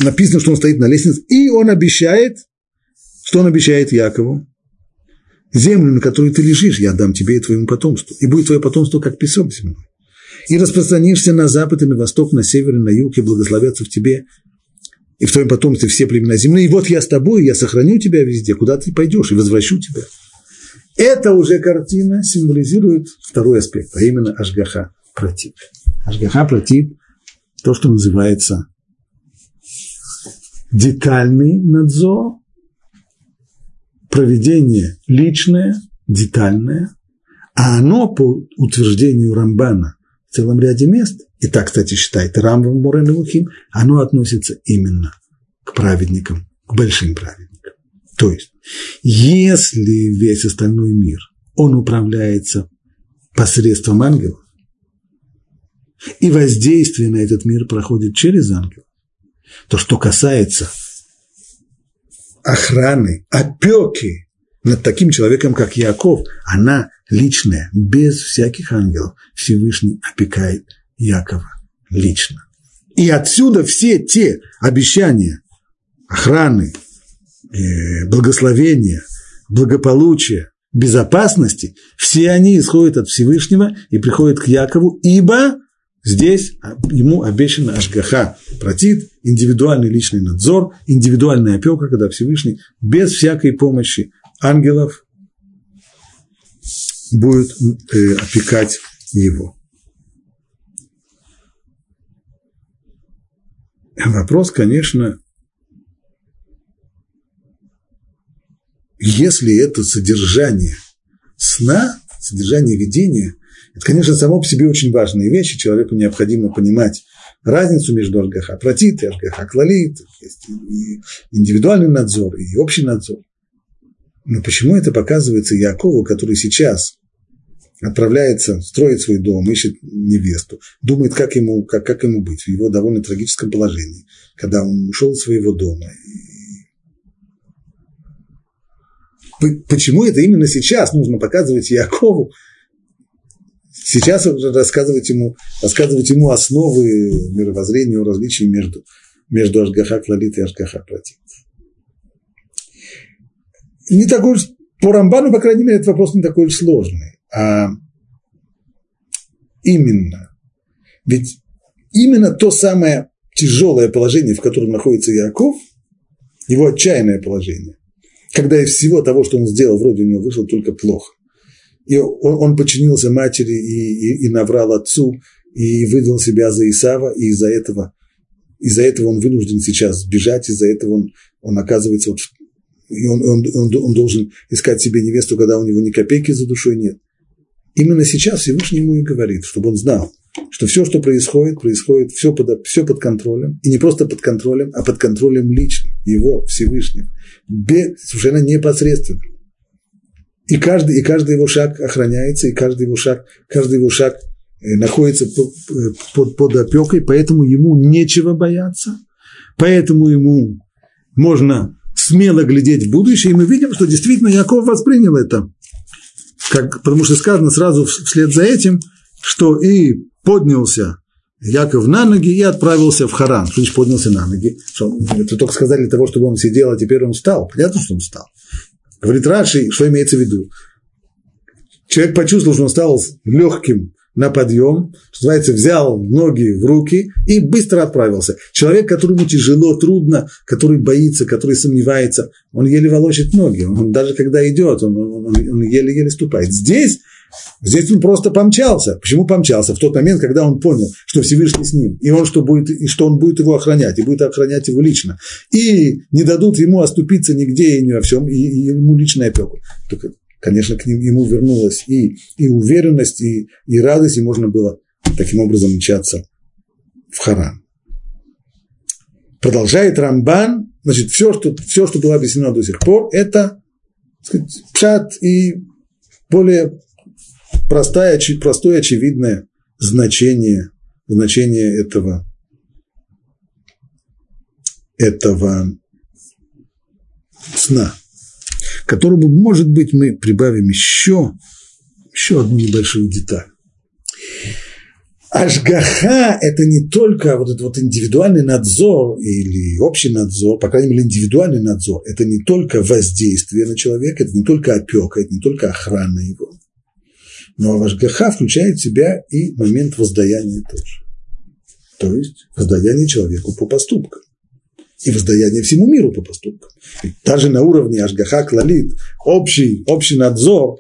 написано, что он стоит на лестнице, и он обещает, что он обещает Якову, землю, на которой ты лежишь, я дам тебе и твоему потомству, и будет твое потомство, как песок земной. И распространишься на запад и на восток, на север и на юг, и благословятся в тебе, и в твоем потомстве все племена земли. И вот я с тобой, я сохраню тебя везде, куда ты пойдешь, и возвращу тебя. Это уже картина символизирует второй аспект, а именно Ашгаха против. Ашгаха против то, что называется детальный надзор, проведение личное, детальное, а оно, по утверждению Рамбана, в целом ряде мест, и так, кстати, считает Рамбам Мурен Лухим, оно относится именно к праведникам, к большим праведникам. То есть, если весь остальной мир, он управляется посредством ангелов, и воздействие на этот мир проходит через ангела, то что касается охраны, опеки над таким человеком, как Яков, она личная, без всяких ангелов. Всевышний опекает Якова лично. И отсюда все те обещания охраны, э, благословения, благополучия, безопасности, все они исходят от Всевышнего и приходят к Якову, ибо Здесь ему обещано Ашгаха протит, индивидуальный личный надзор, индивидуальная опека, когда Всевышний без всякой помощи ангелов будет э, опекать его. Вопрос, конечно, если это содержание сна, содержание видения, это, конечно, само по себе очень важные вещи. Человеку необходимо понимать разницу между Ашгаха Протит и Ашгаха Клалит. Есть и индивидуальный надзор, и общий надзор. Но почему это показывается Якову, который сейчас отправляется, строит свой дом, ищет невесту, думает, как ему, как, как ему быть в его довольно трагическом положении, когда он ушел из своего дома. Почему это именно сейчас нужно показывать Якову? Сейчас рассказывать ему, рассказывать ему основы мировоззрения, о различии между, между Ашгаха Клалит и Ашгаха Протит. Не такой уж, по Рамбану, по крайней мере, этот вопрос не такой уж сложный а именно, ведь именно то самое тяжелое положение, в котором находится Яков, его отчаянное положение, когда из всего того, что он сделал, вроде у него вышло только плохо. И он, он подчинился матери и, и, и наврал отцу, и выдал себя за Исава, и из-за этого, из-за этого он вынужден сейчас сбежать, из-за этого он, он оказывается, вот, и он, он, он, он должен искать себе невесту, когда у него ни копейки за душой нет. Именно сейчас Всевышний ему и говорит, чтобы он знал, что все, что происходит, происходит все под, все под контролем, и не просто под контролем, а под контролем лично, его, Всевышнего, без, совершенно непосредственно. И каждый, и каждый его шаг охраняется, и каждый его шаг, каждый его шаг э, находится под, э, под, под опекой, поэтому ему нечего бояться, поэтому ему можно смело глядеть в будущее, и мы видим, что действительно Яков воспринял это как, потому что сказано сразу вслед за этим, что и поднялся Яков на ноги и отправился в Харан. Что значит поднялся на ноги? Что, это только сказали того, чтобы он сидел, а теперь он встал. Понятно, что он встал. Говорит Раши, что имеется в виду? Человек почувствовал, что он стал легким на подъем, что называется, взял ноги в руки и быстро отправился. Человек, которому тяжело, трудно, который боится, который сомневается, он еле волочит ноги. Он, даже когда идет, он, он, он еле-еле ступает. Здесь, здесь он просто помчался. Почему помчался? В тот момент, когда он понял, что Всевышний с ним, и, он что, будет, и что он будет его охранять, и будет охранять его лично. И не дадут ему оступиться нигде и ни во всем, и, и ему личную опеку. Только конечно, к нему вернулась и, и уверенность, и, и радость, и можно было таким образом мчаться в Харан. Продолжает Рамбан, значит, все, что, все, что было объяснено до сих пор, это сказать, пшат и более простое, простое, очевидное значение, значение этого, этого сна которому, может быть, мы прибавим еще, еще одну небольшую деталь. Ашгаха – это не только вот этот вот индивидуальный надзор или общий надзор, по крайней мере, индивидуальный надзор. Это не только воздействие на человека, это не только опека, это не только охрана его. Но Ашгаха включает в себя и момент воздаяния тоже. То есть воздаяние человеку по поступкам и воздаяние всему миру по поступкам. И даже на уровне Ашгаха Клалит, общий, общий надзор,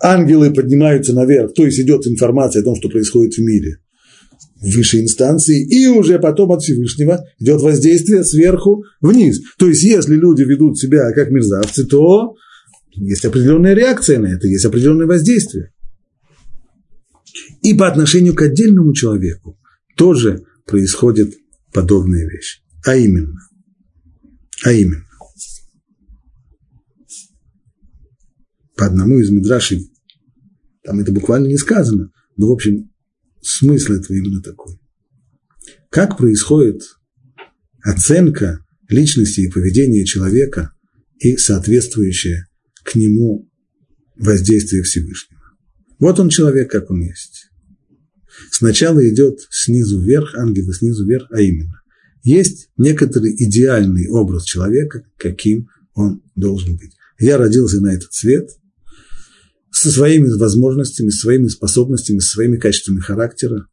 ангелы поднимаются наверх, то есть идет информация о том, что происходит в мире, в высшей инстанции, и уже потом от Всевышнего идет воздействие сверху вниз. То есть, если люди ведут себя как мерзавцы, то есть определенная реакция на это, есть определенное воздействие. И по отношению к отдельному человеку тоже происходит подобная вещь. А именно, а именно, по одному из мидрашей, там это буквально не сказано, но, в общем, смысл этого именно такой. Как происходит оценка личности и поведения человека и соответствующее к нему воздействие Всевышнего. Вот он человек, как он есть. Сначала идет снизу вверх, ангелы снизу вверх, а именно есть некоторый идеальный образ человека, каким он должен быть. Я родился на этот свет со своими возможностями, со своими способностями, со своими качествами характера.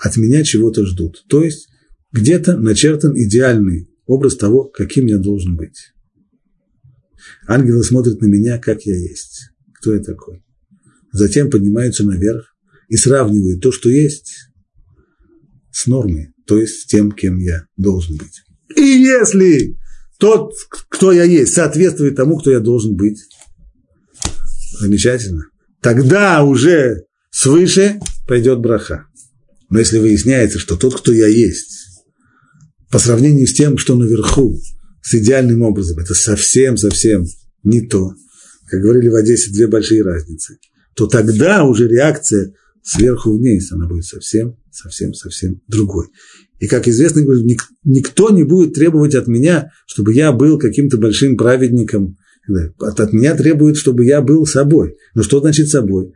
От меня чего-то ждут. То есть где-то начертан идеальный образ того, каким я должен быть. Ангелы смотрят на меня, как я есть. Кто я такой? Затем поднимаются наверх и сравнивают то, что есть, с нормой то есть тем, кем я должен быть. И если тот, кто я есть, соответствует тому, кто я должен быть, Замечательно. Тогда уже свыше пойдет браха. Но если выясняется, что тот, кто я есть, по сравнению с тем, что наверху, с идеальным образом, это совсем-совсем не то. Как говорили в Одессе, две большие разницы. То тогда уже реакция сверху вниз, она будет совсем, совсем, совсем другой. И, как известно, никто не будет требовать от меня, чтобы я был каким-то большим праведником. От, меня требует, чтобы я был собой. Но что значит собой?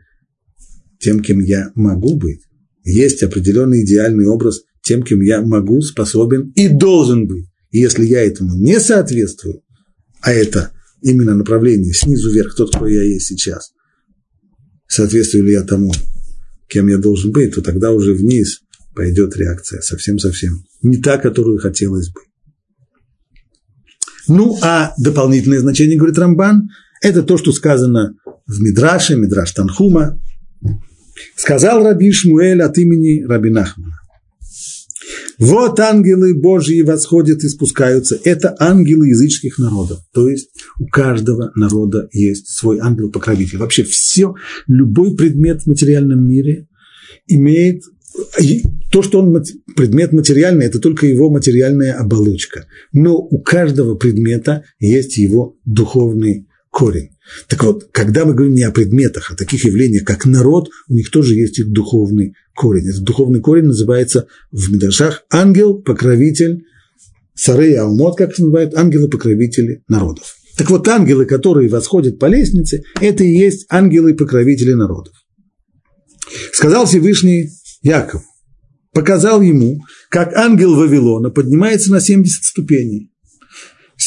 Тем, кем я могу быть. Есть определенный идеальный образ тем, кем я могу, способен и должен быть. И если я этому не соответствую, а это именно направление снизу вверх, тот, кто я есть сейчас, соответствую ли я тому, кем я должен быть, то тогда уже вниз пойдет реакция совсем-совсем не та, которую хотелось бы. Ну, а дополнительное значение, говорит Рамбан, это то, что сказано в Мидраше, Мидраш Танхума. Сказал Раби Шмуэль от имени Раби Нахмана. Вот ангелы Божьи восходят и спускаются. Это ангелы языческих народов. То есть у каждого народа есть свой ангел-покровитель. Вообще все, любой предмет в материальном мире имеет то, что он предмет материальный, это только его материальная оболочка. Но у каждого предмета есть его духовный корень. Так вот, когда мы говорим не о предметах, а о таких явлениях, как народ, у них тоже есть их духовный корень. Этот духовный корень называется в Медрашах ангел, покровитель, Сарей Алмот, как их называют, ангелы-покровители народов. Так вот, ангелы, которые восходят по лестнице, это и есть ангелы-покровители народов. Сказал Всевышний Яков, показал ему, как ангел Вавилона поднимается на 70 ступеней.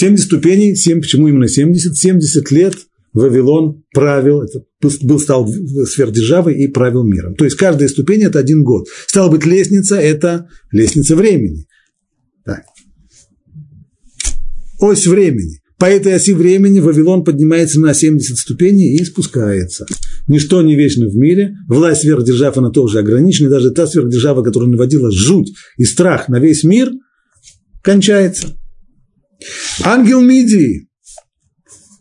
70 ступеней, 7, почему именно 70? 70 лет Вавилон правил, это был, стал сверхдержавой и правил миром. То есть каждая ступень – это один год. Стало быть, лестница – это лестница времени. Так. Ось времени. По этой оси времени Вавилон поднимается на 70 ступеней и спускается. Ничто не вечно в мире, власть сверхдержав, она тоже ограничена, даже та сверхдержава, которая наводила жуть и страх на весь мир, кончается. Ангел Мидии,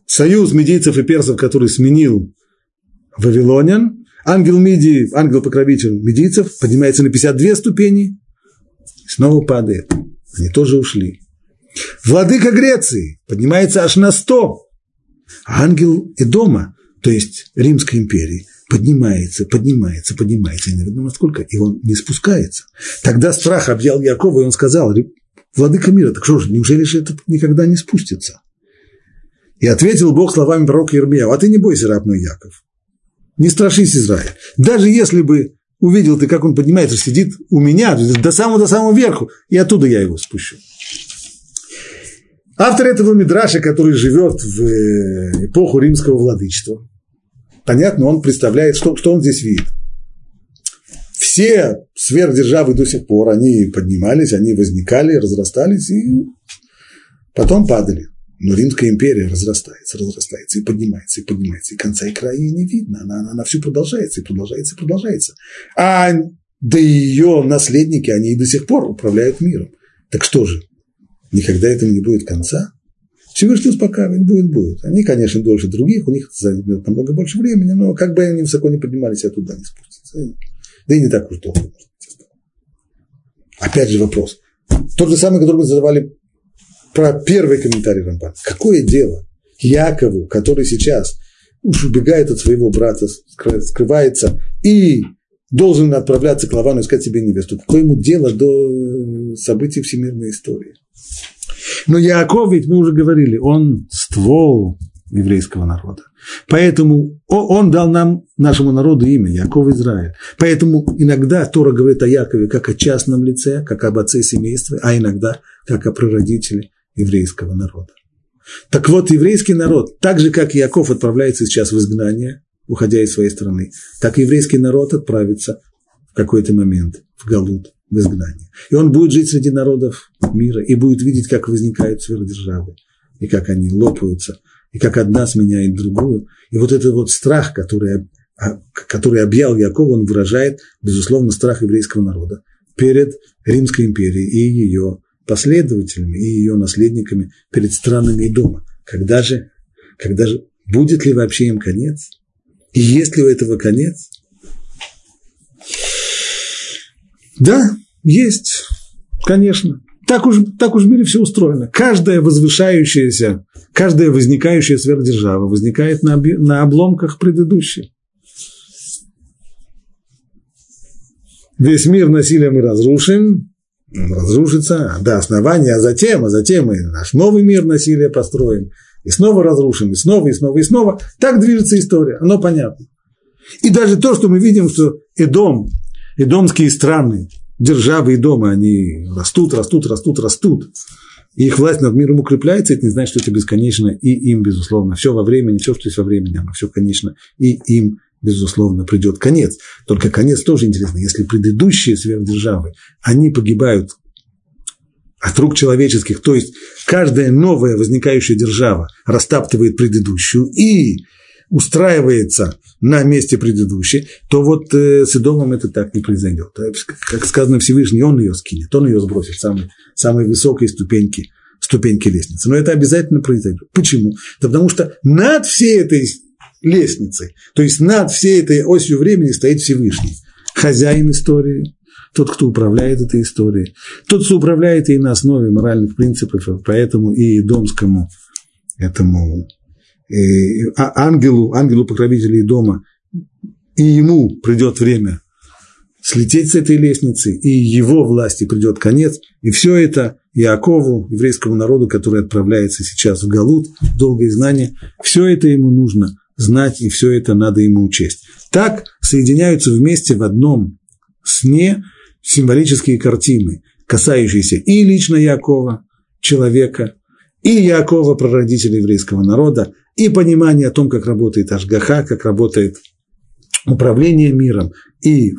союз медийцев и персов, который сменил Вавилонян, ангел Мидии, ангел-покровитель медийцев, поднимается на 52 ступени, и снова падает. Они тоже ушли. Владыка Греции поднимается аж на 100. А ангел Эдома, то есть Римской империи, поднимается, поднимается, поднимается, и неведомо сколько, и он не спускается. Тогда страх объял Якова, и он сказал, владыка мира, так что же, неужели же этот никогда не спустится? И ответил Бог словами пророка Ермия, а ты не бойся, раб мой Яков, не страшись, Израиль. Даже если бы увидел ты, как он поднимается, сидит у меня, до самого-до самого верху, и оттуда я его спущу. Автор этого Мидраша, который живет в э, эпоху римского владычества, понятно, он представляет, что, что он здесь видит. Все сверхдержавы до сих пор, они поднимались, они возникали, разрастались и потом падали. Но Римская империя разрастается, разрастается и поднимается, и поднимается, и конца и края не видно. Она, она, она все продолжается, и продолжается, и продолжается. А да ее наследники, они и до сих пор управляют миром. Так что же, никогда этому не будет конца? Всевышний успокаивает, будет, будет. Они, конечно, дольше других, у них займет намного больше времени, но как бы они высоко не поднимались, я туда не спуститься. Да и не так уж долго. Опять же вопрос. Тот же самый, который мы задавали про первый комментарий Рамбан. Какое дело Якову, который сейчас уж убегает от своего брата, скрывается и должен отправляться к Лавану искать себе невесту. Какое ему дело до событий всемирной истории? Но Яков, ведь мы уже говорили, он ствол еврейского народа. Поэтому он дал нам, нашему народу, имя Яков Израиль. Поэтому иногда Тора говорит о Якове как о частном лице, как об отце семейства, а иногда как о прародителе еврейского народа. Так вот, еврейский народ, так же, как Яков отправляется сейчас в изгнание, уходя из своей страны, так еврейский народ отправится в какой-то момент в Галут, в изгнание. И он будет жить среди народов мира и будет видеть, как возникают сверхдержавы, и как они лопаются, и как одна сменяет другую. И вот этот вот страх, который, а, который объял Яков, он выражает, безусловно, страх еврейского народа перед Римской империей и ее последователями и ее наследниками перед странами и дома. Когда же, когда же, будет ли вообще им конец? И есть ли у этого конец? Да, есть, конечно. Так уж, так уж в мире все устроено. Каждая возвышающаяся, каждая возникающая сверхдержава возникает на, на обломках предыдущей. Весь мир насилием мы разрушим, разрушится до основания, а затем, а затем мы наш новый мир насилия построим, и снова разрушим, и снова, и снова, и снова. Так движется история, оно понятно. И даже то, что мы видим, что Эдом, эдомские страны, державы и дома, они растут, растут, растут, растут. И их власть над миром укрепляется, это не значит, что это бесконечно, и им, безусловно, все во времени, все, что есть во времени, оно все конечно, и им, безусловно, придет конец. Только конец тоже интересно. Если предыдущие сверхдержавы, они погибают от рук человеческих, то есть каждая новая возникающая держава растаптывает предыдущую и устраивается на месте предыдущей, то вот э, с Идомом это так не произойдет. Э, как сказано Всевышний, он ее скинет, он ее сбросит с самой, самой высокой ступеньки, ступеньки лестницы. Но это обязательно произойдет. Почему? Да потому что над всей этой лестницей, то есть над всей этой осью времени стоит Всевышний, хозяин истории, тот, кто управляет этой историей, тот, кто управляет и на основе моральных принципов, поэтому и домскому этому ангелу, ангелу покровителей дома, и ему придет время слететь с этой лестницы, и его власти придет конец, и все это Иакову, еврейскому народу, который отправляется сейчас в Галут, долгое знание, все это ему нужно знать, и все это надо ему учесть. Так соединяются вместе в одном сне символические картины, касающиеся и лично Якова, человека, и Якова, прародителя еврейского народа, и понимание о том, как работает Ашгаха, как работает управление миром, и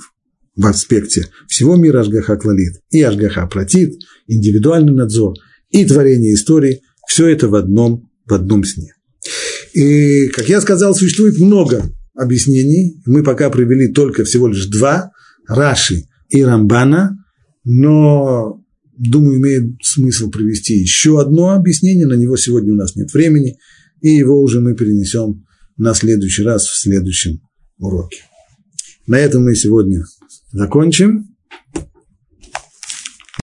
в аспекте всего мира Ашгаха клалит, и Ашгаха платит, индивидуальный надзор, и творение истории, все это в одном, в одном сне. И, как я сказал, существует много объяснений. Мы пока привели только всего лишь два, Раши и Рамбана, но, думаю, имеет смысл привести еще одно объяснение, на него сегодня у нас нет времени, и его уже мы перенесем на следующий раз в следующем уроке. На этом мы сегодня закончим.